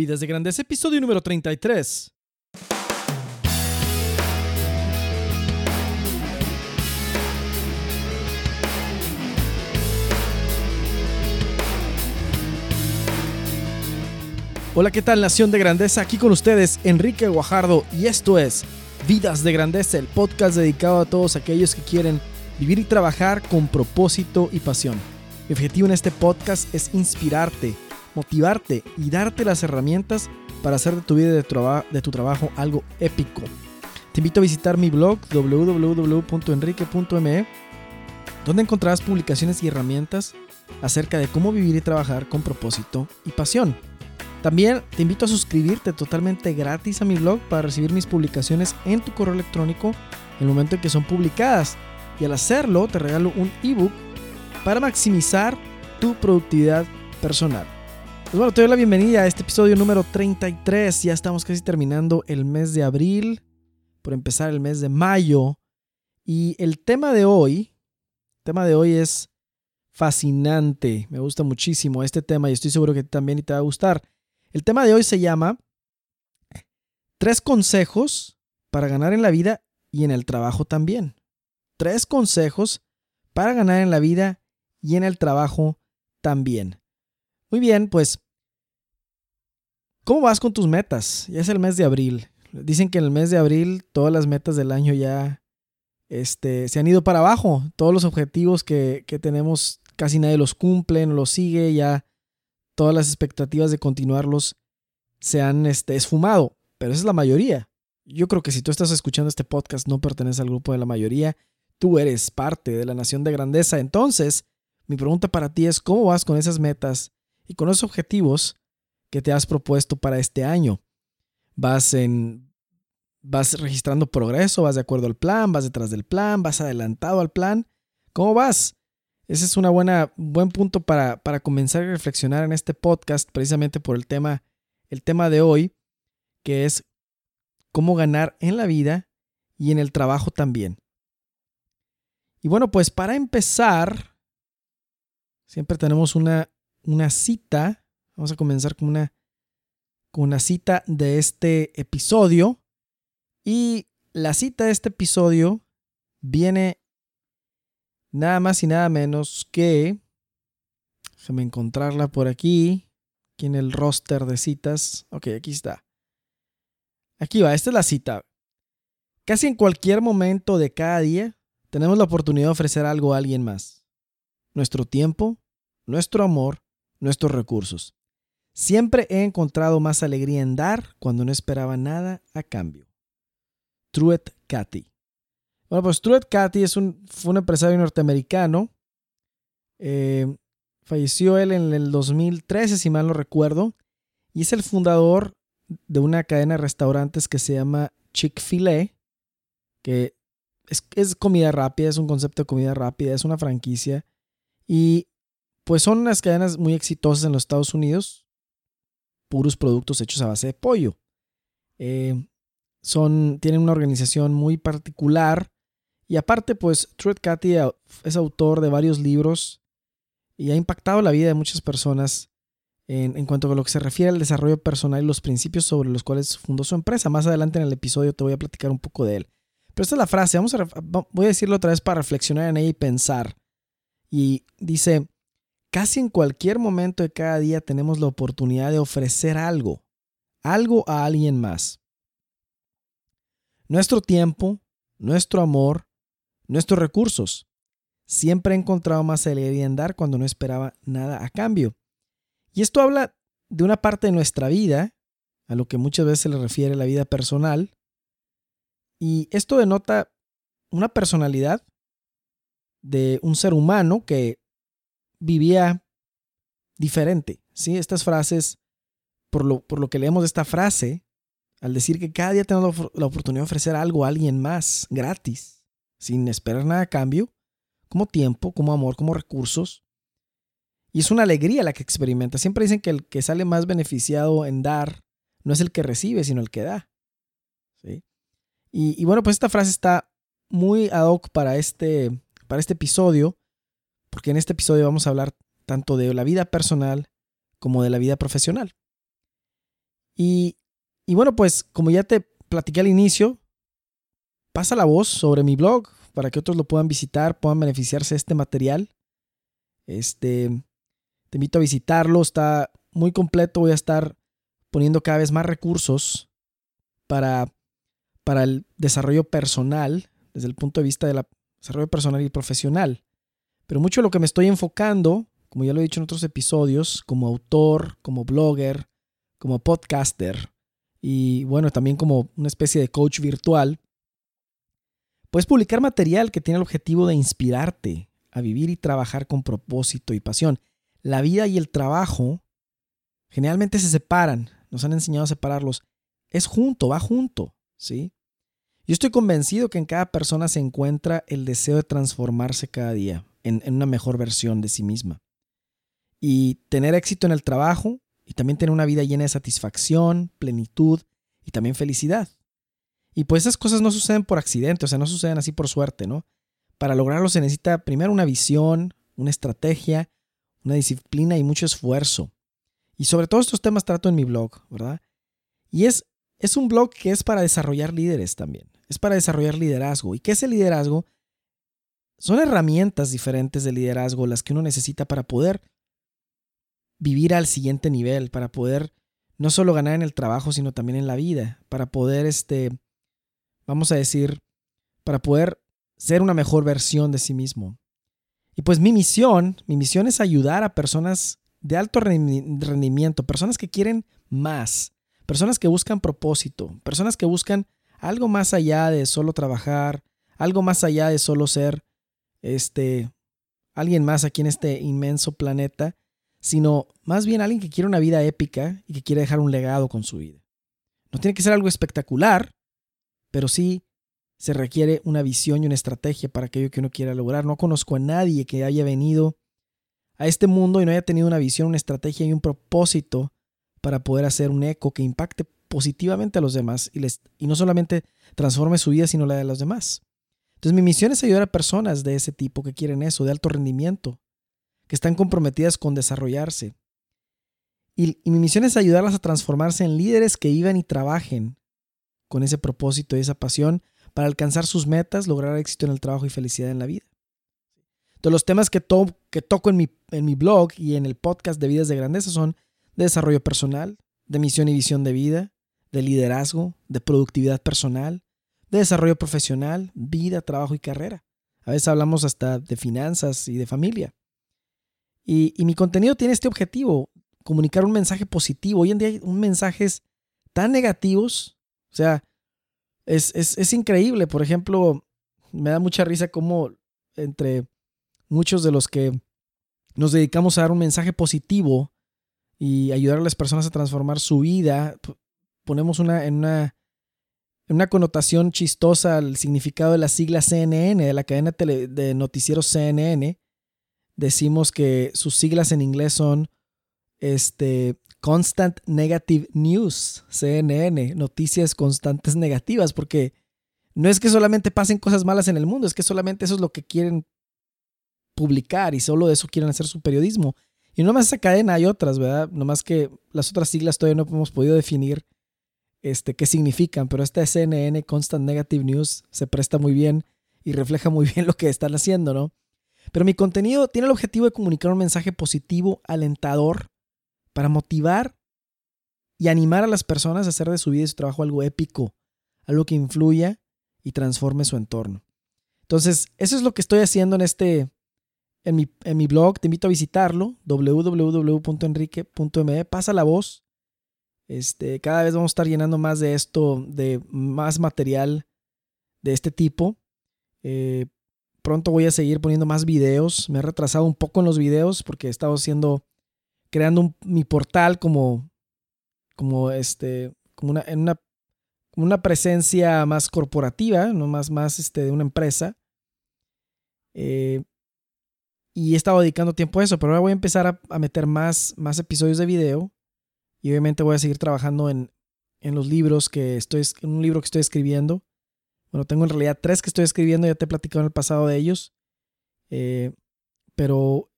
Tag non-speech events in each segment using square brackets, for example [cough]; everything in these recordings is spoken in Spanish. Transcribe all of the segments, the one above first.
Vidas de Grandeza, episodio número 33. Hola, ¿qué tal Nación de Grandeza? Aquí con ustedes Enrique Guajardo y esto es Vidas de Grandeza, el podcast dedicado a todos aquellos que quieren vivir y trabajar con propósito y pasión. Mi objetivo en este podcast es inspirarte, motivarte y darte las herramientas para hacer de tu vida y de, de tu trabajo algo épico. Te invito a visitar mi blog www.enrique.me, donde encontrarás publicaciones y herramientas acerca de cómo vivir y trabajar con propósito y pasión. También te invito a suscribirte totalmente gratis a mi blog para recibir mis publicaciones en tu correo electrónico en el momento en que son publicadas. Y al hacerlo te regalo un ebook para maximizar tu productividad personal. Pues bueno, te doy la bienvenida a este episodio número 33. Ya estamos casi terminando el mes de abril, por empezar el mes de mayo. Y el tema de hoy, el tema de hoy es fascinante. Me gusta muchísimo este tema y estoy seguro que también te va a gustar. El tema de hoy se llama Tres consejos para ganar en la vida y en el trabajo también. Tres consejos para ganar en la vida y en el trabajo también. Muy bien, pues, ¿cómo vas con tus metas? Ya es el mes de abril. Dicen que en el mes de abril todas las metas del año ya este, se han ido para abajo. Todos los objetivos que, que tenemos casi nadie los cumple, no los sigue, ya todas las expectativas de continuarlos se han este, esfumado, pero esa es la mayoría. Yo creo que si tú estás escuchando este podcast no perteneces al grupo de la mayoría, tú eres parte de la nación de grandeza. Entonces, mi pregunta para ti es, ¿cómo vas con esas metas y con esos objetivos que te has propuesto para este año? ¿Vas en vas registrando progreso, vas de acuerdo al plan, vas detrás del plan, vas adelantado al plan? ¿Cómo vas? Ese es un buen punto para, para comenzar a reflexionar en este podcast, precisamente por el tema, el tema de hoy, que es cómo ganar en la vida y en el trabajo también. Y bueno, pues para empezar, siempre tenemos una, una cita. Vamos a comenzar con una, con una cita de este episodio. Y la cita de este episodio viene nada más y nada menos que, déjame encontrarla por aquí, aquí en el roster de citas. Ok, aquí está. Aquí va, esta es la cita. Casi en cualquier momento de cada día tenemos la oportunidad de ofrecer algo a alguien más. Nuestro tiempo, nuestro amor, nuestros recursos. Siempre he encontrado más alegría en dar cuando no esperaba nada a cambio. Truett Cathy. Bueno, pues Truett Cathy es un, fue un empresario norteamericano. Eh, falleció él en el 2013, si mal no recuerdo. Y es el fundador de una cadena de restaurantes que se llama Chick-fil-A, que es, es, comida rápida, es un concepto de comida rápida, es una franquicia. Y pues son unas cadenas muy exitosas en los Estados Unidos, puros productos hechos a base de pollo. Eh, son, tienen una organización muy particular y aparte, pues Truett Cathy es autor de varios libros y ha impactado la vida de muchas personas en, cuanto a lo que se refiere al desarrollo personal y los principios sobre los cuales fundó su empresa. Más adelante en el episodio te voy a platicar un poco de él. Pero esta es la frase, vamos a, voy a decirlo otra vez para reflexionar en ella y pensar. Y dice, casi en cualquier momento de cada día tenemos la oportunidad de ofrecer algo, algo a alguien más. Nuestro tiempo, nuestro amor, nuestros recursos. Siempre he encontrado más alegría en dar cuando no esperaba nada a cambio. Y esto habla de una parte de nuestra vida, a lo que muchas veces se le refiere la vida personal. Y esto denota una personalidad de un ser humano que vivía diferente. ¿sí? Estas frases, por lo, por lo que leemos esta frase, al decir que cada día tenemos la oportunidad de ofrecer algo a alguien más gratis, sin esperar nada a cambio, como tiempo, como amor, como recursos. Y es una alegría la que experimenta. Siempre dicen que el que sale más beneficiado en dar no es el que recibe, sino el que da. ¿Sí? Y, bueno, pues esta frase está muy ad hoc para este, para este episodio, porque en este episodio vamos a hablar tanto de la vida personal como de la vida profesional. Y, bueno, pues como ya te platiqué al inicio, pasa la voz sobre mi blog para que otros lo puedan visitar, puedan beneficiarse de este material. Este, te invito a visitarlo, está muy completo, voy a estar poniendo cada vez más recursos para, para el desarrollo personal, desde el punto de vista del desarrollo personal y profesional. Pero mucho de lo que me estoy enfocando, como ya lo he dicho en otros episodios, como autor, como blogger, como podcaster y bueno, también como una especie de coach virtual, puedes publicar material que tiene el objetivo de inspirarte a vivir y trabajar con propósito y pasión. La vida y el trabajo generalmente se separan, nos han enseñado a separarlos. Es junto, va junto, ¿sí? Yo estoy convencido que en cada persona se encuentra el deseo de transformarse cada día en, una mejor versión de sí misma. Y tener éxito en el trabajo y también tener una vida llena de satisfacción, plenitud y también felicidad. Y pues esas cosas no suceden por accidente, o sea, no suceden así por suerte, ¿no? Para lograrlo se necesita primero una visión, una estrategia, una disciplina y mucho esfuerzo. Y sobre todos estos temas trato en mi blog, ¿verdad? Y es, es un blog que es para desarrollar líderes también es para desarrollar liderazgo. ¿Y qué es el liderazgo? Son herramientas diferentes de liderazgo las que uno necesita para poder vivir al siguiente nivel, para poder no solo ganar en el trabajo, sino también en la vida, para poder, este, vamos a decir, para poder ser una mejor versión de sí mismo. Y pues mi misión, mi misión es ayudar a personas de alto rendimiento, personas que quieren más, personas que buscan propósito, personas que buscan algo más allá de solo trabajar, algo más allá de solo ser este alguien más aquí en este inmenso planeta, sino más bien alguien que quiere una vida épica y que quiere dejar un legado con su vida. No tiene que ser algo espectacular, pero sí se requiere una visión y una estrategia para aquello que uno quiera lograr. No conozco a nadie que haya venido a este mundo y no haya tenido una visión, una estrategia y un propósito para poder hacer un eco que impacte positivamente a los demás y, les, y no solamente transforme su vida, sino la de los demás. Entonces mi misión es ayudar a personas de ese tipo que quieren eso, de alto rendimiento, que están comprometidas con desarrollarse. Y, mi misión es ayudarlas a transformarse en líderes que vivan y trabajen con ese propósito y esa pasión para alcanzar sus metas, lograr éxito en el trabajo y felicidad en la vida. Entonces los temas que toco en mi, en mi blog y en el podcast de Vidas de Grandeza son de desarrollo personal, de misión y visión de vida, de liderazgo, de productividad personal, de desarrollo profesional, vida, trabajo y carrera. A veces hablamos hasta de finanzas y de familia. Y, mi contenido tiene este objetivo, comunicar un mensaje positivo. Hoy en día hay un mensajes tan negativos, o sea, es, es increíble. Por ejemplo, me da mucha risa cómo entre muchos de los que nos dedicamos a dar un mensaje positivo y ayudar a las personas a transformar su vida, ponemos una, en, una, una connotación chistosa al significado de la sigla CNN, de la cadena de noticieros CNN, decimos que sus siglas en inglés son este, Constant Negative News, CNN, noticias constantes negativas, porque no es que solamente pasen cosas malas en el mundo, es que solamente eso es lo que quieren publicar y solo de eso quieren hacer su periodismo. Y no más esa cadena hay otras, ¿verdad? Nomás que las otras siglas todavía no hemos podido definir este, qué significan, pero esta CNN, Constant Negative News, se presta muy bien y refleja muy bien [laughs] lo que están haciendo, ¿no? Pero mi contenido tiene el objetivo de comunicar un mensaje positivo, alentador, para motivar y animar a las personas a hacer de su vida y su trabajo algo épico, algo que influya y transforme su entorno. Entonces, eso es lo que estoy haciendo en este, en mi, en mi blog. Te invito a visitarlo, www.enrique.me. Pasa la voz este, cada vez vamos a estar llenando más de esto, de más material de este tipo. Eh, pronto voy a seguir poniendo más videos. Me he retrasado un poco en los videos porque he estado haciendo, creando mi portal como, como este, como una, en una, una presencia más corporativa, no más, más este, de una empresa. Eh, y he estado dedicando tiempo a eso, pero ahora voy a empezar a, a meter más, más episodios de video y obviamente voy a seguir trabajando en, los libros que estoy, en un libro que estoy escribiendo. Bueno, tengo en realidad tres que estoy escribiendo, ya te he platicado en el pasado de ellos. Eh, pero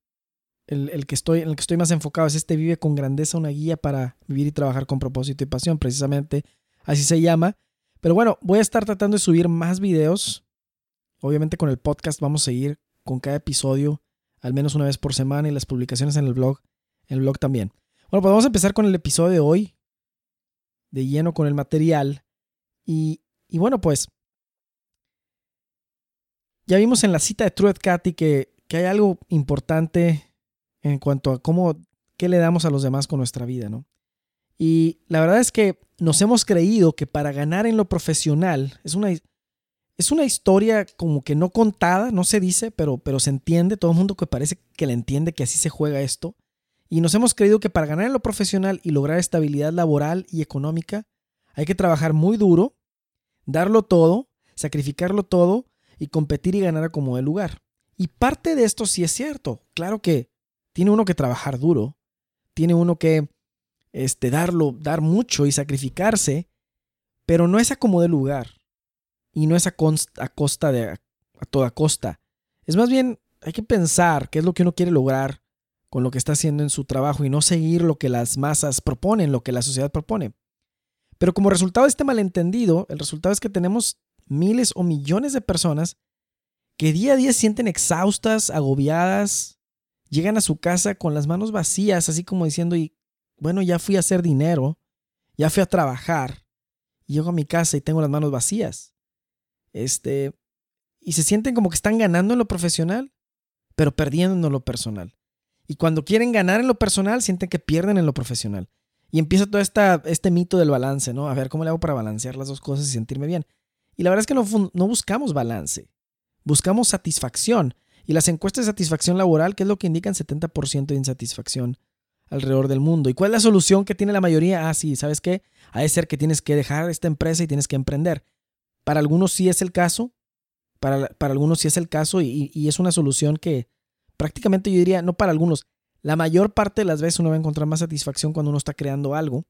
el, que estoy, en el que estoy más enfocado es este Vive con Grandeza, una guía para vivir y trabajar con propósito y pasión, precisamente así se llama. Pero bueno, voy a estar tratando de subir más videos. Obviamente con el podcast vamos a seguir con cada episodio al menos una vez por semana y las publicaciones en el blog, en el blog también. Bueno, pues vamos a empezar con el episodio de hoy, de lleno con el material. Y, y bueno, pues ya vimos en la cita de Truett Cathy que, que hay algo importante en cuanto a cómo, qué le damos a los demás con nuestra vida, ¿no? Y la verdad es que nos hemos creído que para ganar en lo profesional es una, es una historia como que no contada, no se dice, pero, pero se entiende, todo el mundo que parece que le entiende que así se juega esto. Y nos hemos creído que para ganar en lo profesional y lograr estabilidad laboral y económica, hay que trabajar muy duro, darlo todo, sacrificarlo todo y competir y ganar a como de lugar. Y parte de esto sí es cierto. Claro que tiene uno que trabajar duro, tiene uno que este, darlo, dar mucho y sacrificarse, pero no es a como de lugar y no es a, costa de a toda costa. Es más bien, hay que pensar qué es lo que uno quiere lograr con lo que está haciendo en su trabajo y no seguir lo que las masas proponen, lo que la sociedad propone. Pero como resultado de este malentendido, el resultado es que tenemos miles o millones de personas que día a día se sienten exhaustas, agobiadas, llegan a su casa con las manos vacías, así como diciendo, y bueno, ya fui a hacer dinero, ya fui a trabajar, y llego a mi casa y tengo las manos vacías. Este, y se sienten como que están ganando en lo profesional, pero perdiendo en lo personal. Y cuando quieren ganar en lo personal, sienten que pierden en lo profesional. Y empieza todo esta, este mito del balance, ¿no? A ver, ¿cómo le hago para balancear las dos cosas y sentirme bien? Y la verdad es que no, no buscamos balance, buscamos satisfacción. Y las encuestas de satisfacción laboral, ¿qué es lo que indican 70% de insatisfacción alrededor del mundo. ¿Y cuál es la solución que tiene la mayoría? Ah, sí, ¿sabes qué? Ha de ser que tienes que dejar esta empresa y tienes que emprender. Para algunos sí es el caso, para, para algunos sí es el caso y, y, es una solución que prácticamente yo diría, no para algunos, la mayor parte de las veces uno va a encontrar más satisfacción cuando uno está creando algo.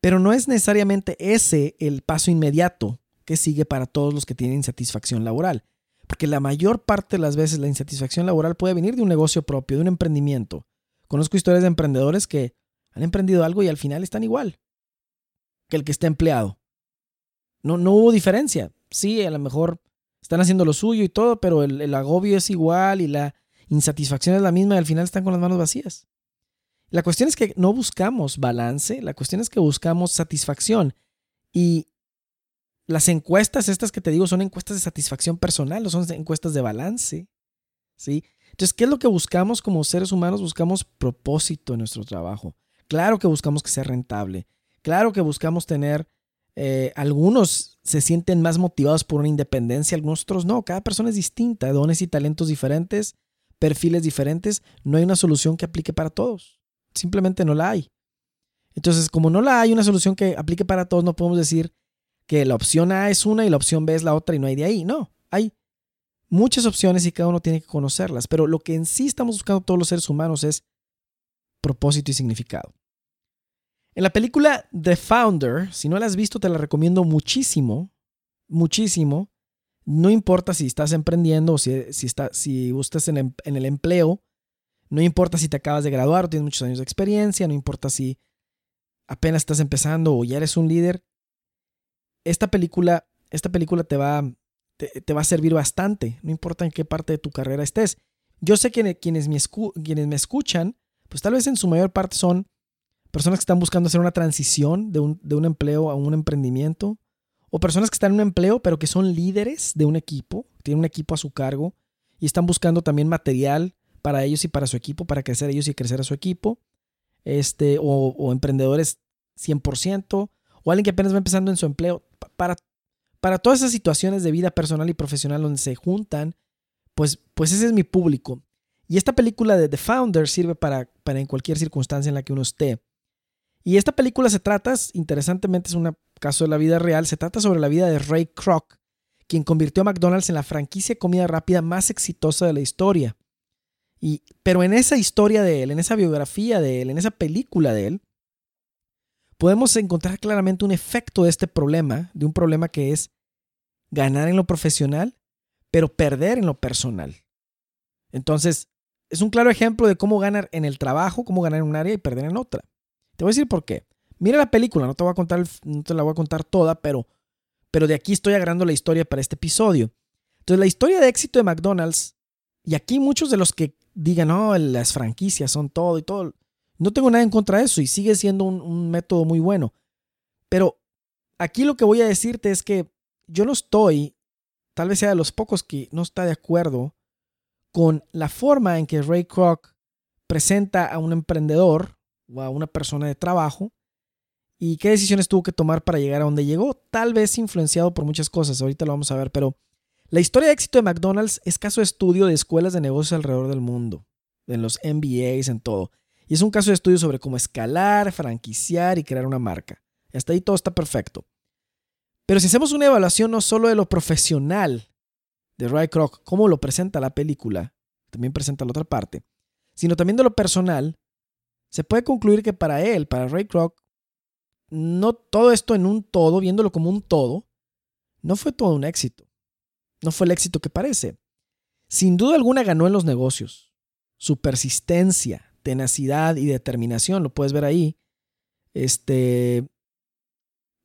Pero no es necesariamente ese el paso inmediato que sigue para todos los que tienen insatisfacción laboral. Porque la mayor parte de las veces la insatisfacción laboral puede venir de un negocio propio, de un emprendimiento. Conozco historias de emprendedores que han emprendido algo y al final están igual que el que está empleado. No, no hubo diferencia. Sí, a lo mejor están haciendo lo suyo y todo, pero el, el agobio es igual y la insatisfacción es la misma y al final están con las manos vacías. La cuestión es que no buscamos balance, la cuestión es que buscamos satisfacción. Y las encuestas estas que te digo son encuestas de satisfacción personal, no son encuestas de balance. ¿sí? Entonces, ¿qué es lo que buscamos como seres humanos? Buscamos propósito en nuestro trabajo. Claro que buscamos que sea rentable. Claro que buscamos tener, eh, algunos se sienten más motivados por una independencia, algunos otros no. Cada persona es distinta, dones y talentos diferentes, perfiles diferentes. No hay una solución que aplique para todos. Simplemente no la hay. Entonces, como no la hay una solución que aplique para todos, no podemos decir que la opción A es una y la opción B es la otra y no hay de ahí. No, hay muchas opciones y cada uno tiene que conocerlas. Pero lo que en sí estamos buscando todos los seres humanos es propósito y significado. En la película The Founder, si no la has visto, te la recomiendo muchísimo, muchísimo. No importa si estás emprendiendo o si, si, está, si estás en, el empleo, no importa si te acabas de graduar o tienes muchos años de experiencia, no importa si apenas estás empezando o ya eres un líder, esta película, esta película te va, te, va a servir bastante, no importa en qué parte de tu carrera estés. Yo sé que quienes me, quienes me escuchan, pues tal vez en su mayor parte son personas que están buscando hacer una transición de un, de un empleo a un emprendimiento, o personas que están en un empleo pero que son líderes de un equipo, tienen un equipo a su cargo y están buscando también material para ellos y para su equipo, para crecer ellos y crecer a su equipo, este, o, emprendedores 100%, o alguien que apenas va empezando en su empleo. Para, para todas esas situaciones de vida personal y profesional donde se juntan, pues, pues ese es mi público. Y esta película de The Founder sirve para, para en cualquier circunstancia en la que uno esté. Y esta película se trata, interesantemente es un caso de la vida real, se trata sobre la vida de Ray Kroc, quien convirtió a McDonald's en la franquicia de comida rápida más exitosa de la historia. Y, pero en esa historia de él, en esa biografía de él, en esa película de él, podemos encontrar claramente un efecto de este problema, de un problema que es ganar en lo profesional, pero perder en lo personal. Entonces, es un claro ejemplo de cómo ganar en el trabajo, cómo ganar en un área y perder en otra. Te voy a decir por qué. Mira la película, no te voy a contar, no te la voy a contar toda, pero, pero de aquí estoy agarrando la historia para este episodio. Entonces, la historia de éxito de McDonald's, y aquí muchos de los que digan, no, las franquicias son todo y todo, no tengo nada en contra de eso y sigue siendo un, un método muy bueno. Pero aquí lo que voy a decirte es que yo no estoy, tal vez sea de los pocos que no está de acuerdo con la forma en que Ray Kroc presenta a un emprendedor o a una persona de trabajo y qué decisiones tuvo que tomar para llegar a donde llegó, tal vez influenciado por muchas cosas, ahorita lo vamos a ver, pero la historia de éxito de McDonald's es caso de estudio de escuelas de negocios alrededor del mundo, en los MBAs, en todo. Y es un caso de estudio sobre cómo escalar, franquiciar y crear una marca. Hasta ahí todo está perfecto. Pero si hacemos una evaluación no solo de lo profesional de Ray Kroc, cómo lo presenta la película, también presenta la otra parte, sino también de lo personal, se puede concluir que para él, para Ray Kroc, no todo esto en un todo, viéndolo como un todo, no fue todo un éxito. No fue el éxito que parece. Sin duda alguna ganó en los negocios. Su persistencia, tenacidad y determinación, lo puedes ver ahí. Este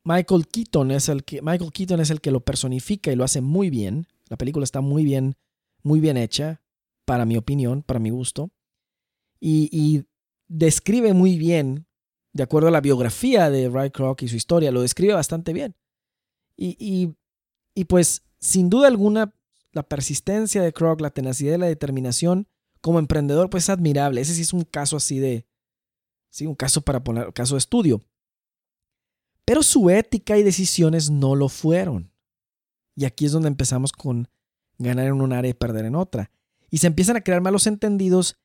Michael Keaton es el que Michael Keaton es el que lo personifica y lo hace muy bien. La película está muy bien, muy bien hecha, para mi opinión, para mi gusto. Y, describe muy bien, de acuerdo a la biografía de Ray Kroc y su historia, lo describe bastante bien. Y, y, pues, sin duda alguna, la persistencia de Kroc, la tenacidad y la determinación como emprendedor, pues es admirable. Ese sí es un caso así de, sí, un caso para poner, caso de estudio. Pero su ética y decisiones no lo fueron. Y aquí es donde empezamos con ganar en un área y perder en otra. Y se empiezan a crear malos entendidos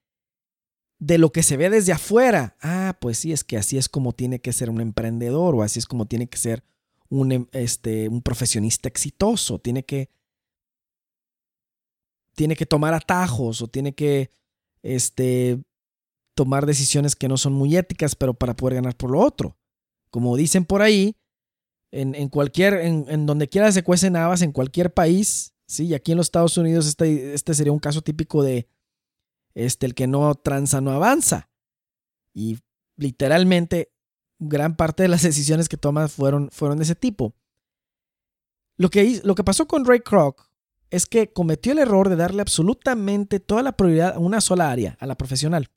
de lo que se ve desde afuera. Ah, pues sí, es que así es como tiene que ser un emprendedor o así es como tiene que ser un, em, este, un profesionista exitoso. Tiene que, tiene que tomar atajos o tiene que este, tomar decisiones que no son muy éticas, pero para poder ganar por lo otro. Como dicen por ahí, en, cualquier, en, donde quiera se cuecen habas, en cualquier país, ¿sí? Y aquí en los Estados Unidos este, este sería un caso típico de este, el que no tranza no avanza. Y literalmente gran parte de las [laughs] decisiones que toma fueron, fueron de ese tipo. Lo que, lo que pasó con Ray Kroc es que cometió el error de darle absolutamente toda la prioridad a una sola área, a la profesional.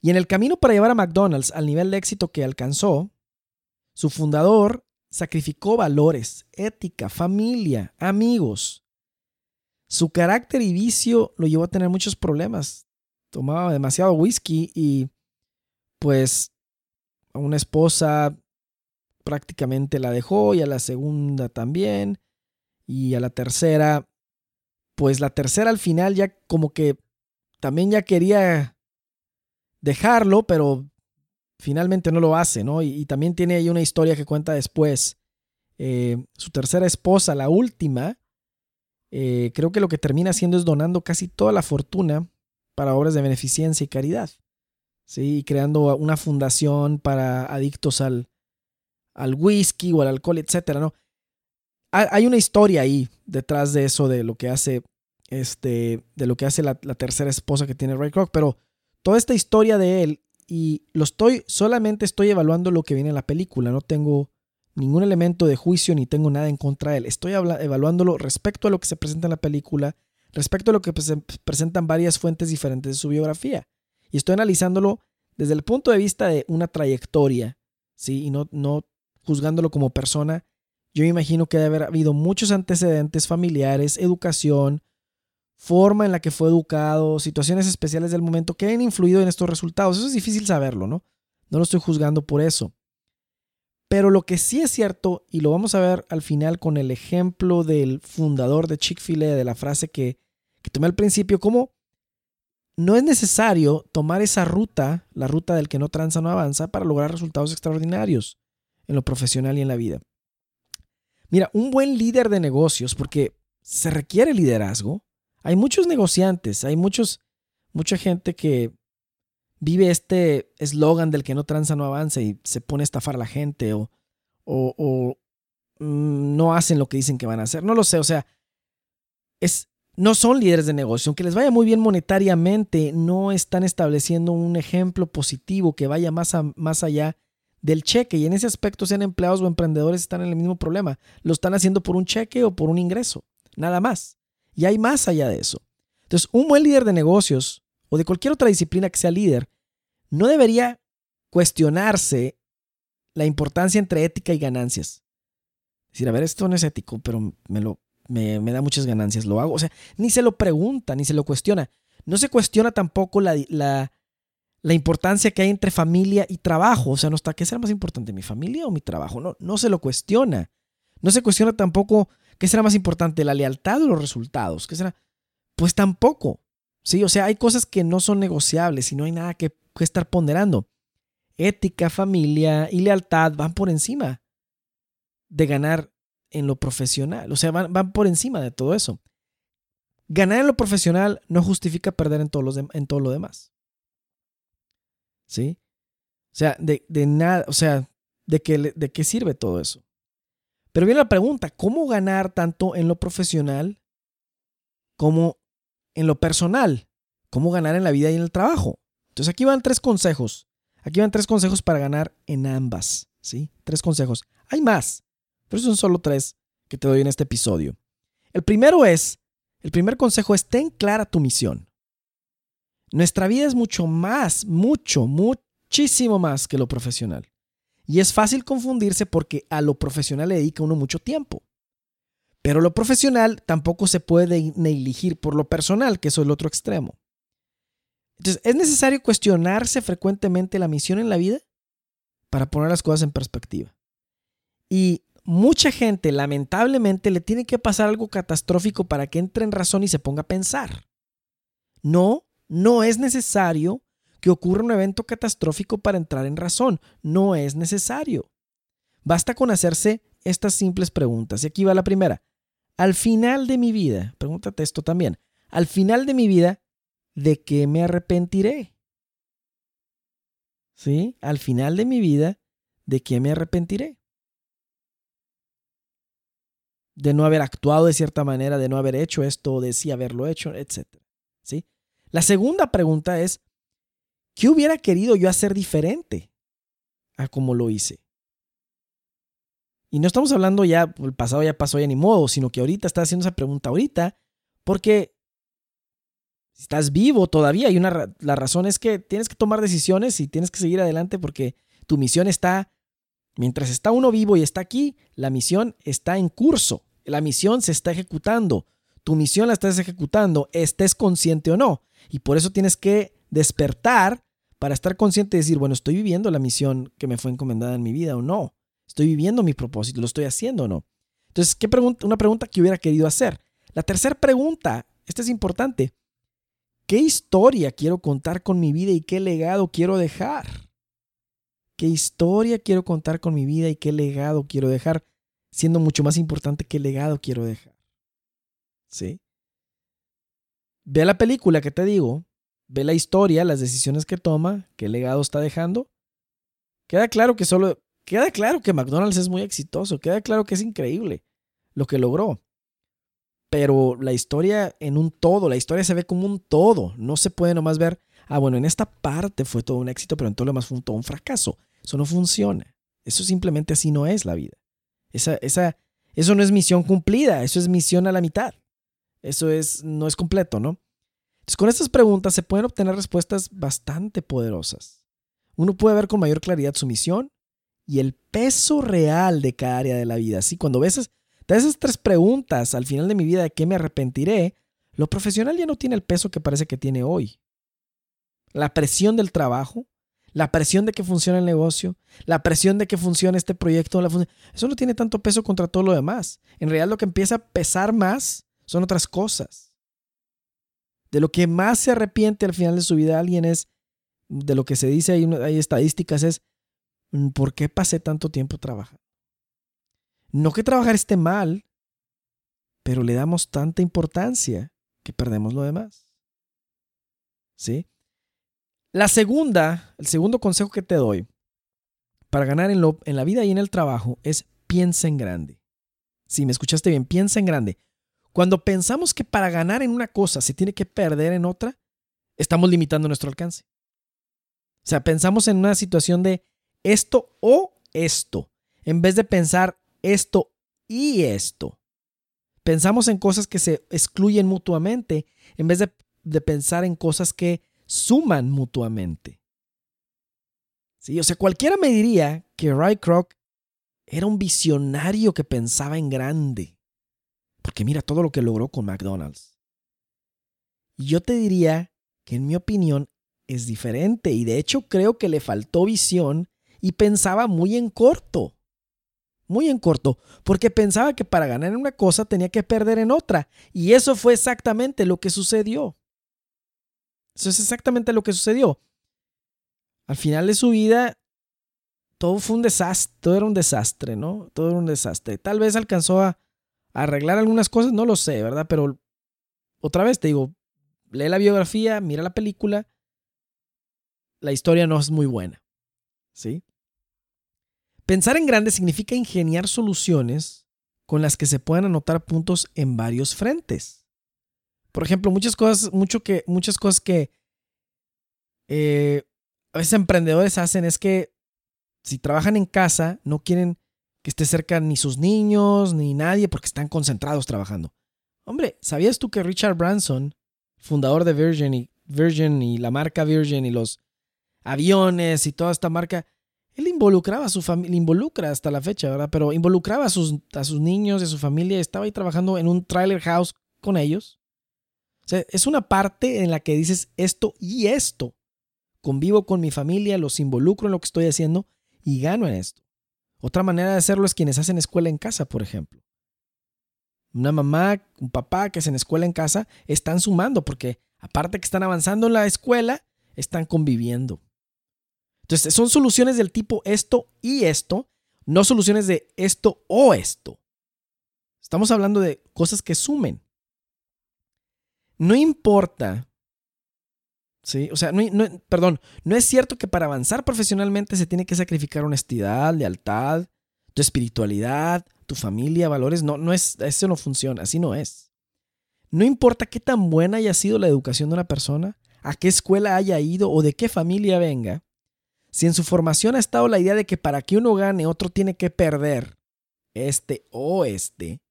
Y en el camino para llevar a McDonald's al nivel de éxito que alcanzó, su fundador sacrificó valores, ética, familia, amigos. Su carácter y vicio lo llevó a tener muchos problemas. Tomaba demasiado whisky y pues a una esposa prácticamente la dejó y a la segunda también y a la tercera pues la tercera al final ya como que también ya quería dejarlo, pero finalmente no lo hace, ¿no? Y, también tiene ahí una historia que cuenta después. Eh, su tercera esposa, la última, eh, creo que lo que termina haciendo es donando casi toda la fortuna para obras de beneficencia y caridad. ¿sí? Y creando una fundación para adictos al, al whisky o al alcohol, etcétera, ¿no? Hay una historia ahí detrás de eso, de lo que hace, este, de lo que hace la, tercera esposa que tiene Ray Kroc, pero toda esta historia de él y lo estoy, solamente estoy evaluando lo que viene en la película, no tengo ningún elemento de juicio ni tengo nada en contra de él. Estoy evaluándolo respecto a lo que se presenta en la película, respecto a lo que se presentan varias fuentes diferentes de su biografía. Y estoy analizándolo desde el punto de vista de una trayectoria, ¿sí? Y no, no juzgándolo como persona. Yo me imagino que debe haber habido muchos antecedentes familiares, educación, forma en la que fue educado, situaciones especiales del momento que han influido en estos resultados. Eso es difícil saberlo, ¿no? No lo estoy juzgando por eso. Pero lo que sí es cierto, y lo vamos a ver al final con el ejemplo del fundador de Chick-fil-A, de la frase que, que tomé al principio, como no es necesario tomar esa ruta, la ruta del que no tranza no avanza, para lograr resultados extraordinarios en lo profesional y en la vida. Mira, un buen líder de negocios, porque se requiere liderazgo, hay muchos negociantes, hay muchos, mucha gente que vive este eslogan del que no tranza no avanza y se pone a estafar a la gente o, o, mm, no hacen lo que dicen que van a hacer. No lo sé, o sea, es, no son líderes de negocio, aunque les vaya muy bien monetariamente, no están estableciendo un ejemplo positivo que vaya más, más allá del cheque. Y en ese aspecto, sean empleados o emprendedores, están en el mismo problema. Lo están haciendo por un cheque o por un ingreso, nada más. Y hay más allá de eso. Entonces, un buen líder de negocios o de cualquier otra disciplina que sea líder, no debería cuestionarse la importancia entre ética y ganancias. Es decir, a ver, esto no es ético, pero me, lo, me, da muchas ganancias, lo hago. O sea, ni se lo pregunta, ni se lo cuestiona. No se cuestiona tampoco la, la, la importancia que hay entre familia y trabajo. O sea, no está, ¿qué será más importante, mi familia o mi trabajo? No, no se lo cuestiona. No se cuestiona tampoco qué será más importante, la lealtad o los resultados. ¿Qué será? Pues tampoco. Sí, o sea, hay cosas que no son negociables y no hay nada que, que estar ponderando. Ética, familia y lealtad van por encima de ganar en lo profesional. O sea, van, van por encima de todo eso. Ganar en lo profesional no justifica perder en, los en todo lo demás. ¿Sí? O sea, de, de nada, o sea, ¿de ¿de qué sirve todo eso? Pero viene la pregunta, ¿cómo ganar tanto en lo profesional como en lo personal? ¿Cómo ganar en la vida y en el trabajo? Entonces aquí van tres consejos. Aquí van tres consejos para ganar en ambas. ¿Sí? Tres consejos. Hay más, pero son solo tres que te doy en este episodio. El primero es, el primer consejo es, ten clara tu misión. Nuestra vida es mucho más, mucho, muchísimo más que lo profesional. Y es fácil confundirse porque a lo profesional le dedica uno mucho tiempo. Pero lo profesional tampoco se puede negligir por lo personal, que eso es el otro extremo. Entonces, ¿es necesario cuestionarse frecuentemente la misión en la vida? Para poner las cosas en perspectiva. Y mucha gente, lamentablemente, le tiene que pasar algo catastrófico para que entre en razón y se ponga a pensar. No no es necesario que ocurra un evento catastrófico para entrar en razón. No es necesario. Basta con hacerse estas simples preguntas. Y aquí va la primera. Al final de mi vida, pregúntate esto también, al final de mi vida, ¿de qué me arrepentiré? ¿Sí? Al final de mi vida, ¿de qué me arrepentiré? De no haber actuado de cierta manera, de no haber hecho esto, de sí haberlo hecho, etc. ¿Sí? La segunda pregunta es, ¿qué hubiera querido yo hacer diferente a como lo hice? Y no estamos hablando ya, el pasado ya pasó ya ni modo, sino que ahorita estás haciendo esa pregunta ahorita, porque estás vivo todavía y una, la razón es que tienes que tomar decisiones y tienes que seguir adelante porque tu misión está, mientras está uno vivo y está aquí, la misión está en curso, la misión se está ejecutando, tu misión la estás ejecutando, estés consciente o no. Y por eso tienes que despertar para estar consciente y decir, bueno, estoy viviendo la misión que me fue encomendada en mi vida o no. Estoy viviendo mi propósito, lo estoy haciendo o no. Entonces, ¿qué pregunta? Una pregunta que hubiera querido hacer. La tercera pregunta, esta es importante. ¿Qué historia quiero contar con mi vida y qué legado quiero dejar? ¿Qué historia quiero contar con mi vida y qué legado quiero dejar? Siendo mucho más importante qué legado quiero dejar. ¿Sí? Ve la película que te digo, ve la historia, las decisiones que toma, qué legado está dejando. Queda claro que solo, queda claro que McDonald's es muy exitoso, queda claro que es increíble lo que logró. Pero la historia en un todo, la historia se ve como un todo, no se puede nomás ver, ah, bueno, en esta parte fue todo un éxito, pero en todo lo demás fue un, todo un fracaso. Eso no funciona. Eso simplemente así no es la vida. Esa, esa, eso no es misión cumplida, eso es misión a la mitad. Eso es, no es completo, ¿no? Entonces, con estas preguntas se pueden obtener respuestas bastante poderosas. Uno puede ver con mayor claridad su misión y el peso real de cada área de la vida. Así, cuando ves esas tres preguntas al final de mi vida de qué me arrepentiré, lo profesional ya no tiene el peso que parece que tiene hoy. La presión del trabajo, la presión de que funcione el negocio, la presión de que funcione este proyecto, eso no tiene tanto peso contra todo lo demás. En realidad lo que empieza a pesar más son otras cosas. De lo que más se arrepiente al final de su vida alguien es, de lo que se dice, hay, hay estadísticas, es, mm, ¿por qué pasé tanto tiempo trabajando? No que trabajar esté mal, pero le damos tanta importancia que perdemos lo demás. ¿Sí? La segunda, el segundo consejo que te doy para ganar en, lo, en la vida y en el trabajo es piensa en grande. Si me escuchaste bien, piensa en grande. Cuando pensamos que para ganar en una cosa se tiene que perder en otra, estamos limitando nuestro alcance. O sea, pensamos en una situación de esto o esto, en vez de pensar esto y esto. Pensamos en cosas que se excluyen mutuamente en vez de, de pensar en cosas que suman mutuamente. Sí, o sea, cualquiera me diría que Ray Kroc era un visionario que pensaba en grande. Porque mira todo lo que logró con McDonald's. Y yo te diría que en mi opinión es diferente y de hecho creo que le faltó visión y pensaba muy en corto. Muy en corto, porque pensaba que para ganar en una cosa tenía que perder en otra. Y eso fue exactamente lo que sucedió. Eso es exactamente lo que sucedió. Al final de su vida, todo fue un desastre, todo era un desastre, ¿no? Todo era un desastre. Tal vez alcanzó a, arreglar algunas cosas, no lo sé, ¿verdad? Pero otra vez te digo, lee la biografía, mira la película, la historia no es muy buena, ¿sí? Pensar en grande significa ingeniar soluciones con las que se puedan anotar puntos en varios frentes. Por ejemplo, muchas cosas, mucho que, muchas cosas que eh, a veces emprendedores hacen es que si trabajan en casa, no quieren que esté cerca ni sus niños ni nadie porque están concentrados trabajando. Hombre, ¿sabías tú que Richard Branson, fundador de Virgin y, Virgin y la marca Virgin y los aviones y toda esta marca, él involucraba a su familia, involucra hasta la fecha, ¿verdad? Pero involucraba a sus, a sus niños y a su familia estaba ahí trabajando en un trailer house con ellos. O sea, es una parte en la que dices esto y esto. Convivo con mi familia, los involucro en lo que estoy haciendo y gano en esto. Otra manera de hacerlo es quienes hacen escuela en casa, por ejemplo. Una mamá, un papá que hacen escuela en casa están sumando porque aparte que están avanzando en la escuela, están conviviendo. Entonces, son soluciones del tipo esto y esto, no soluciones de esto o esto. Estamos hablando de cosas que sumen. No importa Sí, o sea, no, perdón, no es cierto que para avanzar profesionalmente se tiene que sacrificar honestidad, lealtad, tu espiritualidad, tu familia, valores. No, no es, eso no funciona, así no es. No importa qué tan buena haya sido la educación de una persona, a qué escuela haya ido o de qué familia venga, si en su formación ha estado la idea de que para que uno gane otro tiene que perder, este o este,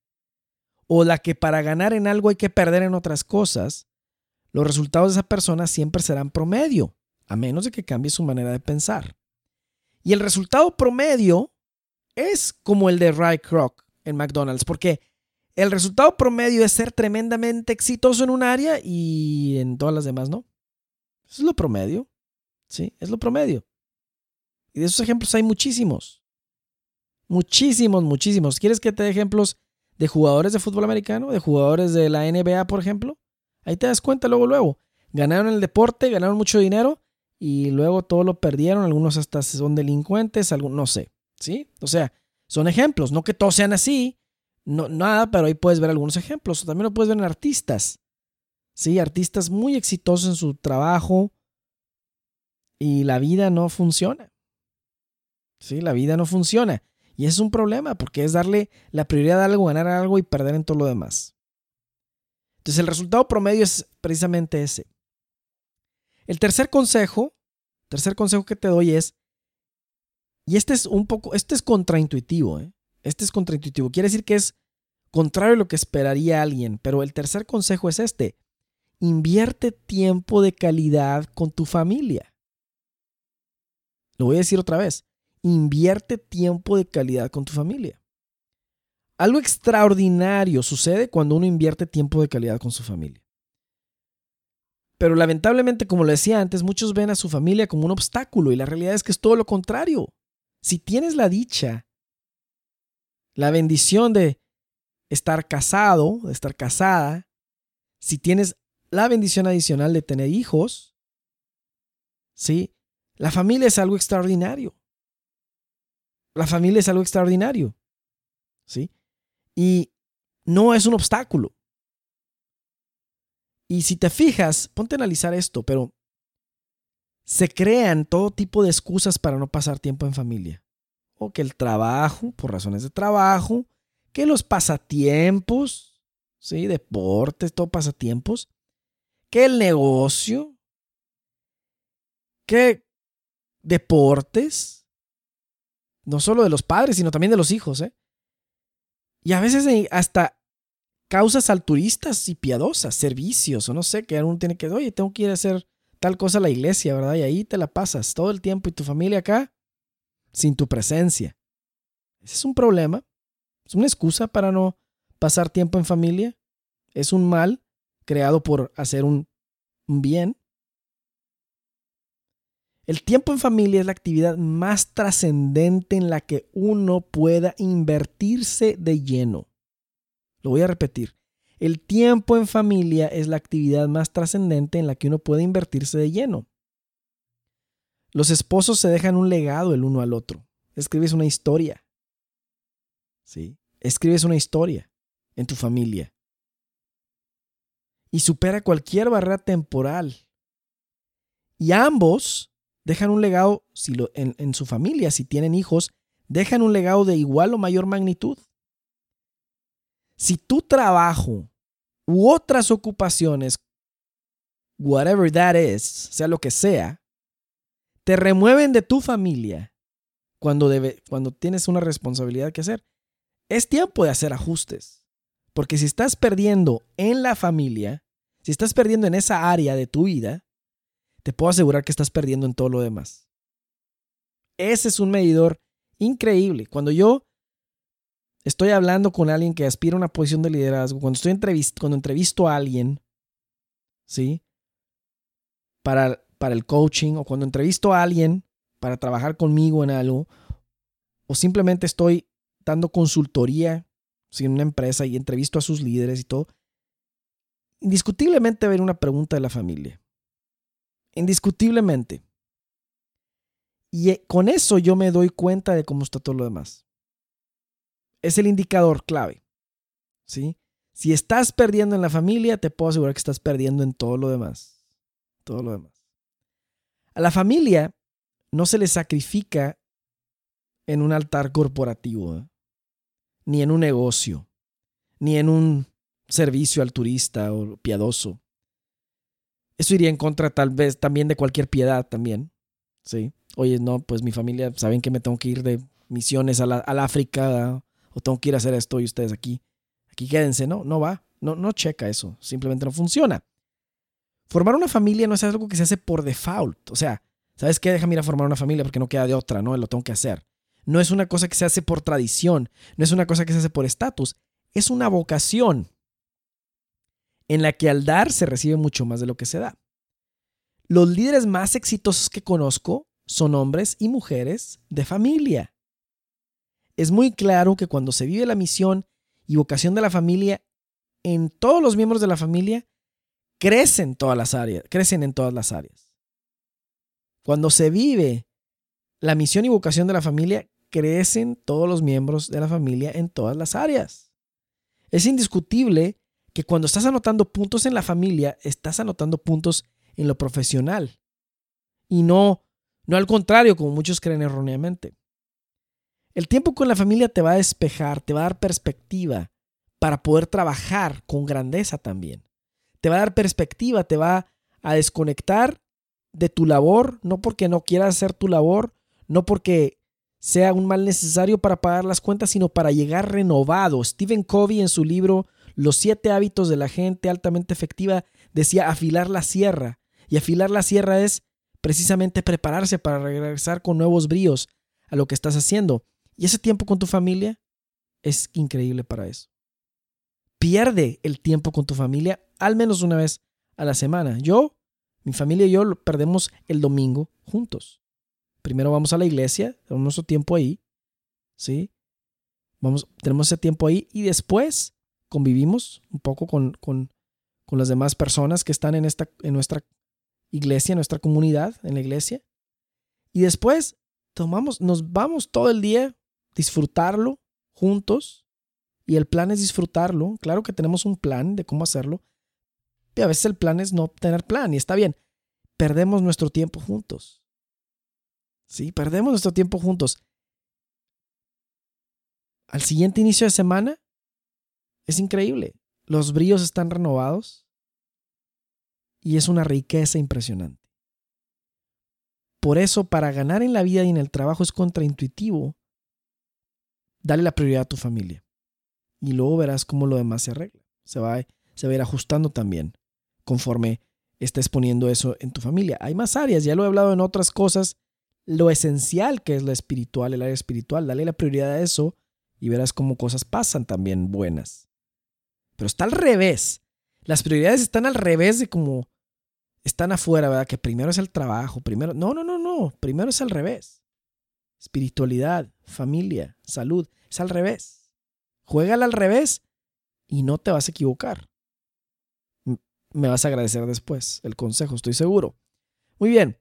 o la que para ganar en algo hay que perder en otras cosas, los resultados de esa persona siempre serán promedio, a menos de que cambie su manera de pensar. Y el resultado promedio es como el de Ray Kroc en McDonald's, porque el resultado promedio es ser tremendamente exitoso en un área y en todas las demás no. Eso es lo promedio. Sí, es lo promedio. Y de esos ejemplos hay muchísimos. Muchísimos, muchísimos. ¿Quieres que te dé ejemplos de jugadores de fútbol americano? ¿De jugadores de la NBA, por ejemplo? Ahí te das cuenta luego, luego. Ganaron el deporte, ganaron mucho dinero y luego todo lo perdieron. Algunos hasta son delincuentes, algunos no sé. ¿Sí? O sea, son ejemplos. No que todos sean así, no, nada, pero ahí puedes ver algunos ejemplos. También lo puedes ver en artistas. Sí, artistas muy exitosos en su trabajo y la vida no funciona. Sí, la vida no funciona. Y es un problema porque es darle la prioridad a algo, ganar algo y perder en todo lo demás. Entonces el resultado promedio es precisamente ese. El tercer consejo, tercer consejo que te doy es, y este es un poco, este es contraintuitivo, ¿eh? este es contraintuitivo, quiere decir que es contrario a lo que esperaría alguien, pero el tercer consejo es este, invierte tiempo de calidad con tu familia. Lo voy a decir otra vez, invierte tiempo de calidad con tu familia. Algo extraordinario sucede cuando uno invierte tiempo de calidad con su familia. Pero lamentablemente, como lo decía antes, muchos ven a su familia como un obstáculo y la realidad es que es todo lo contrario. Si tienes la dicha, la bendición de estar casado, de estar casada, si tienes la bendición adicional de tener hijos, ¿sí? La familia es algo extraordinario. La familia es algo extraordinario. ¿Sí? Y no es un obstáculo. Y si te fijas, ponte a analizar esto, pero se crean todo tipo de excusas para no pasar tiempo en familia. O que el trabajo, por razones de trabajo, que los pasatiempos, ¿sí? Deportes, todo pasatiempos, que el negocio, que deportes, no solo de los padres, sino también de los hijos, ¿eh? Y a veces hasta causas altruistas y piadosas, servicios, o no sé, que uno tiene que, oye, tengo que ir a hacer tal cosa a la iglesia, ¿verdad? Y ahí te la pasas todo el tiempo y tu familia acá sin tu presencia. Ese es un problema. Es una excusa para no pasar tiempo en familia. Es un mal creado por hacer un, un bien. El tiempo en familia es la actividad más trascendente en la que uno pueda invertirse de lleno. Lo voy a repetir. El tiempo en familia es la actividad más trascendente en la que uno puede invertirse de lleno. Los esposos se dejan un legado el uno al otro. Escribes una historia. ¿Sí? Escribes una historia en tu familia. Y supera cualquier barrera temporal. Y ambos dejan un legado si en, en su familia, si tienen hijos, dejan un legado de igual o mayor magnitud. Si tu trabajo u otras ocupaciones, whatever that is, sea lo que sea, te remueven de tu familia cuando, debe, cuando tienes una responsabilidad que hacer, es tiempo de hacer ajustes. Porque si estás perdiendo en la familia, si estás perdiendo en esa área de tu vida, te puedo asegurar que estás perdiendo en todo lo demás. Ese es un medidor increíble. Cuando yo estoy hablando con alguien que aspira a una posición de liderazgo, cuando estoy entrevisto a alguien, ¿sí? Para, para el coaching o cuando entrevisto a alguien para trabajar conmigo en algo, o simplemente estoy dando consultoría en una empresa y entrevisto a sus líderes y todo, indiscutiblemente haber una pregunta de la familia. Indiscutiblemente. Y eh, con eso yo me doy cuenta de cómo está todo lo demás es el indicador clave. ¿sí? Si estás perdiendo en la familia, te puedo asegurar que estás perdiendo en todo lo demás. Todo lo demás. A la familia no se le sacrifica en un altar corporativo, ¿eh? ni en un negocio, ni en un servicio al turista o piadoso. Eso iría en contra tal vez también de cualquier piedad también. ¿sí? Oye, no, pues mi familia saben que me tengo que ir de misiones a la, al África o tengo que ir a hacer esto y ustedes aquí, aquí quédense, no, no va, no, no checa eso, simplemente no funciona. Formar una familia no es algo que se hace por default, o sea, ¿sabes qué? Déjame ir a formar una familia porque no queda de otra, ¿no? Lo tengo que hacer. No es una cosa que se hace por tradición, no es una cosa que se hace por estatus, es una vocación en la que al dar se recibe mucho más de lo que se da. Los líderes más exitosos que conozco son hombres y mujeres de familia es muy claro que cuando se vive la misión y vocación de la familia, en todos los miembros de la familia, crecen todas las áreas, crecen en todas las áreas. Cuando se vive la misión y vocación de la familia, crecen todos los miembros de la familia en todas las áreas. Es indiscutible que cuando estás anotando puntos en la familia, estás anotando puntos en lo profesional. Y no, no al contrario, como muchos creen erróneamente. El tiempo con la familia te va a despejar, te va a dar perspectiva para poder trabajar con grandeza también. Te va a dar perspectiva, te va a desconectar de tu labor, no porque no quieras hacer tu labor, no porque sea un mal necesario para pagar las cuentas, sino para llegar renovado. Stephen Covey en su libro Los siete hábitos de la gente altamente efectiva decía afilar la sierra. Y afilar la sierra es precisamente prepararse para regresar con nuevos bríos a lo que estás haciendo. Y ese tiempo con tu familia es increíble para eso. Pierde el tiempo con tu familia al menos una vez a la semana. Yo, mi familia y yo lo perdemos el domingo juntos. Primero vamos a la iglesia, tenemos nuestro tiempo ahí, ¿sí? Vamos, tenemos ese tiempo ahí y después convivimos un poco con, con, con las demás personas que están en, esta, en nuestra iglesia, en nuestra comunidad, en la iglesia. Y después tomamos, nos vamos todo el día disfrutarlo juntos. Y el plan es disfrutarlo. Claro que tenemos un plan de cómo hacerlo. Pero a veces el plan es no tener plan y está bien. Perdemos nuestro tiempo juntos. Sí, perdemos nuestro tiempo juntos. Al siguiente inicio de semana es increíble. los bríos están renovados y es una riqueza impresionante. Por eso, para ganar en la vida y en el trabajo es contraintuitivo. Dale la prioridad a tu familia. Y luego verás cómo lo demás se arregla. Se va, se va a ir ajustando también conforme estés poniendo eso en tu familia. Hay más áreas, ya lo he hablado en otras cosas. Lo esencial que es lo espiritual, el área espiritual. Dale la prioridad a eso y verás cómo cosas pasan también buenas. Pero está al revés. Las prioridades están al revés de como están afuera, ¿verdad? Que primero es el trabajo, primero... No, no, no, no. Primero es al revés. Espiritualidad, familia, salud. Es al revés. Juégala al revés y no te vas a equivocar. Me vas a agradecer después el consejo, estoy seguro. Muy bien.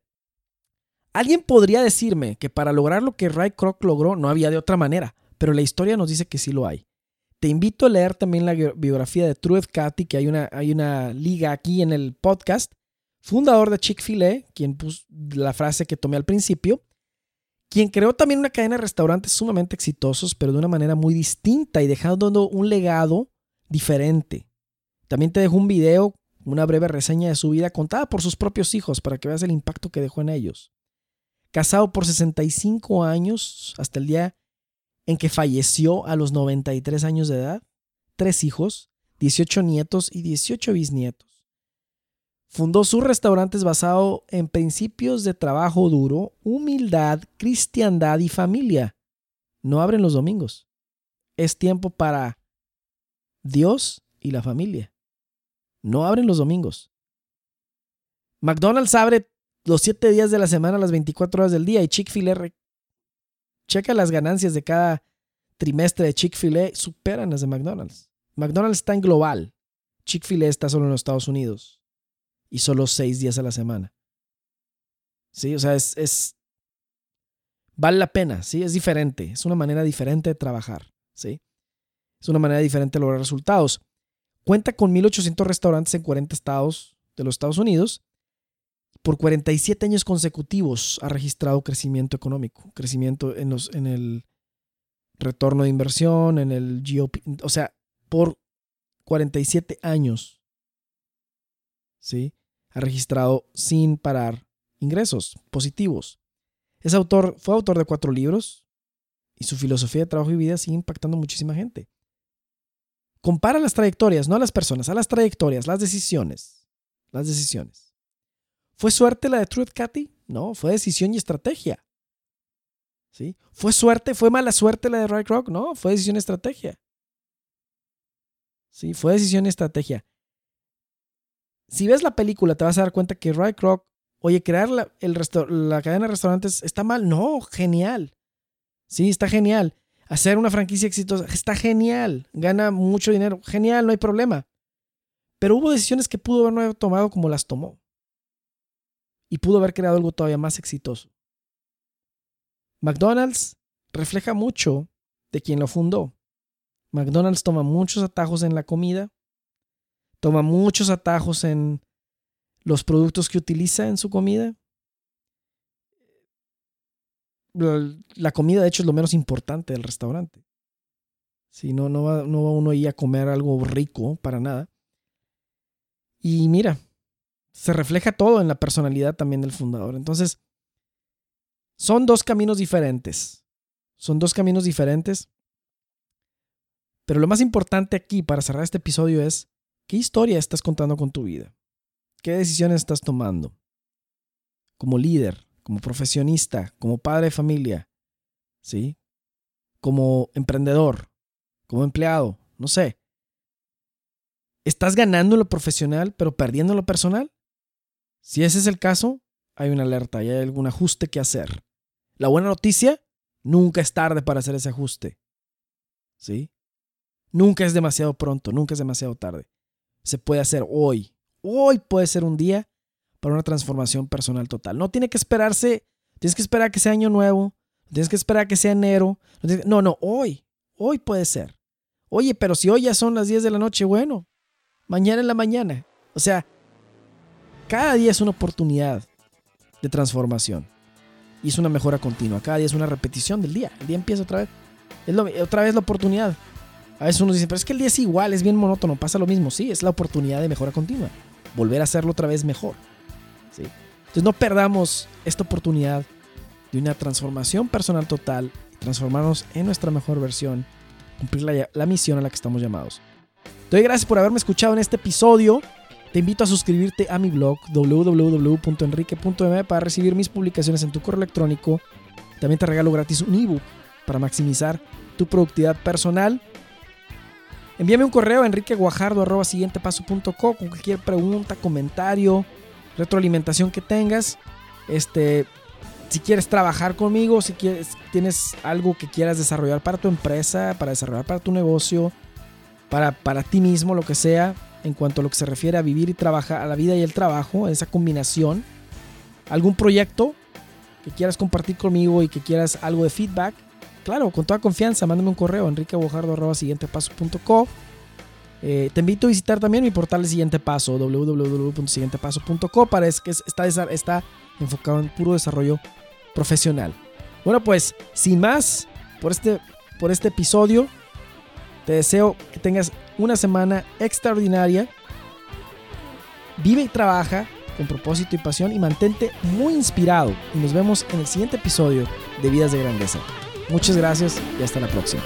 Alguien podría decirme que para lograr lo que Ray Kroc logró no había de otra manera, pero la historia nos dice que sí lo hay. Te invito a leer también la biografía de Truth Cathy, que hay una, hay una liga aquí en el podcast. Fundador de Chick-fil-A, quien puso la frase que tomé al principio, quien creó también una cadena de restaurantes sumamente exitosos, pero de una manera muy distinta y dejando un legado diferente. También te dejo un video, una breve reseña de su vida contada por sus propios hijos para que veas el impacto que dejó en ellos. Casado por 65 años hasta el día en que falleció a los 93 años de edad, tres hijos, 18 nietos y 18 bisnietos. Fundó sus restaurantes basado en principios de trabajo duro, humildad, cristiandad y familia. No abren los domingos. Es tiempo para Dios y la familia. No abren los domingos. McDonald's abre los 7 días de la semana, las 24 horas del día y Chick-fil-A checa las ganancias de cada trimestre de Chick-fil-A, superan las de McDonald's. McDonald's está en global. Chick-fil-A está solo en los Estados Unidos. Y solo seis días a la semana. Sí, o sea, es, es, Vale la pena, sí, es diferente. Es una manera diferente de trabajar, sí. Es una manera diferente de lograr resultados. Cuenta con 1.800 restaurantes en 40 estados de los Estados Unidos por 47 años consecutivos ha registrado crecimiento económico, crecimiento en, el retorno de inversión, en el GOP, o sea, por 47 años, ¿sí? Ha registrado sin parar ingresos positivos. Es autor, fue autor de cuatro libros y su filosofía de trabajo y vida sigue impactando a muchísima gente. Compara las trayectorias, no a las personas, a las trayectorias, las decisiones. Las decisiones. ¿Fue suerte la de Truth Cathy? No, fue decisión y estrategia. ¿Sí? ¿Fue suerte? ¿Fue mala suerte la de Ray Rock? No, fue decisión y estrategia. Sí, fue decisión y estrategia. Si ves la película, te vas a dar cuenta que Ray Kroc, oye, crear la, la cadena de restaurantes está mal. No, genial. Sí, está genial. Hacer una franquicia exitosa está genial. Gana mucho dinero. Genial, no hay problema. Pero hubo decisiones que pudo haber tomado como las tomó y pudo haber creado algo todavía más exitoso. McDonald's refleja mucho de quien lo fundó. McDonald's toma muchos atajos en la comida, toma muchos atajos en los productos que utiliza en su comida. La comida, de hecho, es lo menos importante del restaurante. Si no, no va, no va uno ahí a comer algo rico para nada. Y mira, se refleja todo en la personalidad también del fundador. Entonces, son dos caminos diferentes. Son dos caminos diferentes. Pero lo más importante aquí para cerrar este episodio es, ¿qué historia estás contando con tu vida? ¿Qué decisiones estás tomando? Como líder, como profesionista, como padre de familia, ¿sí? Como emprendedor, como empleado, no sé. ¿Estás ganando lo profesional pero perdiendo en lo personal? Si ese es el caso, hay una alerta y hay algún ajuste que hacer. La buena noticia, nunca es tarde para hacer ese ajuste. ¿Sí? Nunca es demasiado pronto, nunca es demasiado tarde. Se puede hacer hoy. Hoy puede ser un día para una transformación personal total. No tiene que esperarse, tienes que esperar que sea año nuevo, tienes que esperar que sea enero. No, no, hoy, hoy puede ser. Oye, pero si hoy ya son las 10 de la noche, bueno, mañana en la mañana. O sea, cada día es una oportunidad de transformación. Y es una mejora continua. Cada día es una repetición del día. El día empieza otra vez. Es otra vez la oportunidad. A veces uno dice, pero es que el día es igual, es bien monótono, pasa lo mismo. Sí, es la oportunidad de mejora continua. Volver a hacerlo otra vez mejor. ¿sí? Entonces no perdamos esta oportunidad de una transformación personal total transformarnos en nuestra mejor versión, cumplir la, la misión a la que estamos llamados. Te doy gracias por haberme escuchado en este episodio. Te invito a suscribirte a mi blog www.enrique.m para recibir mis publicaciones en tu correo electrónico. También te regalo gratis un ebook para maximizar tu productividad personal. Envíame un correo a enriqueguajardo.com con cualquier pregunta, comentario, retroalimentación que tengas. Este, si quieres trabajar conmigo, si quieres, tienes algo que quieras desarrollar para tu empresa, para desarrollar para tu negocio, para, para ti mismo, lo que sea, en cuanto a lo que se refiere a vivir y trabajar, a la vida y el trabajo, esa combinación. Algún proyecto que quieras compartir conmigo y que quieras algo de feedback, claro, con toda confianza, mándame un correo enriquebojardo.siguientepaso.co. Eh, te invito a visitar también mi portal de Siguiente Paso, www.siguientepaso.co, para es que está, está enfocado en puro desarrollo profesional. Bueno, pues sin más, por este, por este episodio, te deseo que tengas una semana extraordinaria. Vive y trabaja con propósito y pasión y mantente muy inspirado. Y nos vemos en el siguiente episodio de Vidas de Grandeza. Muchas gracias y hasta la próxima.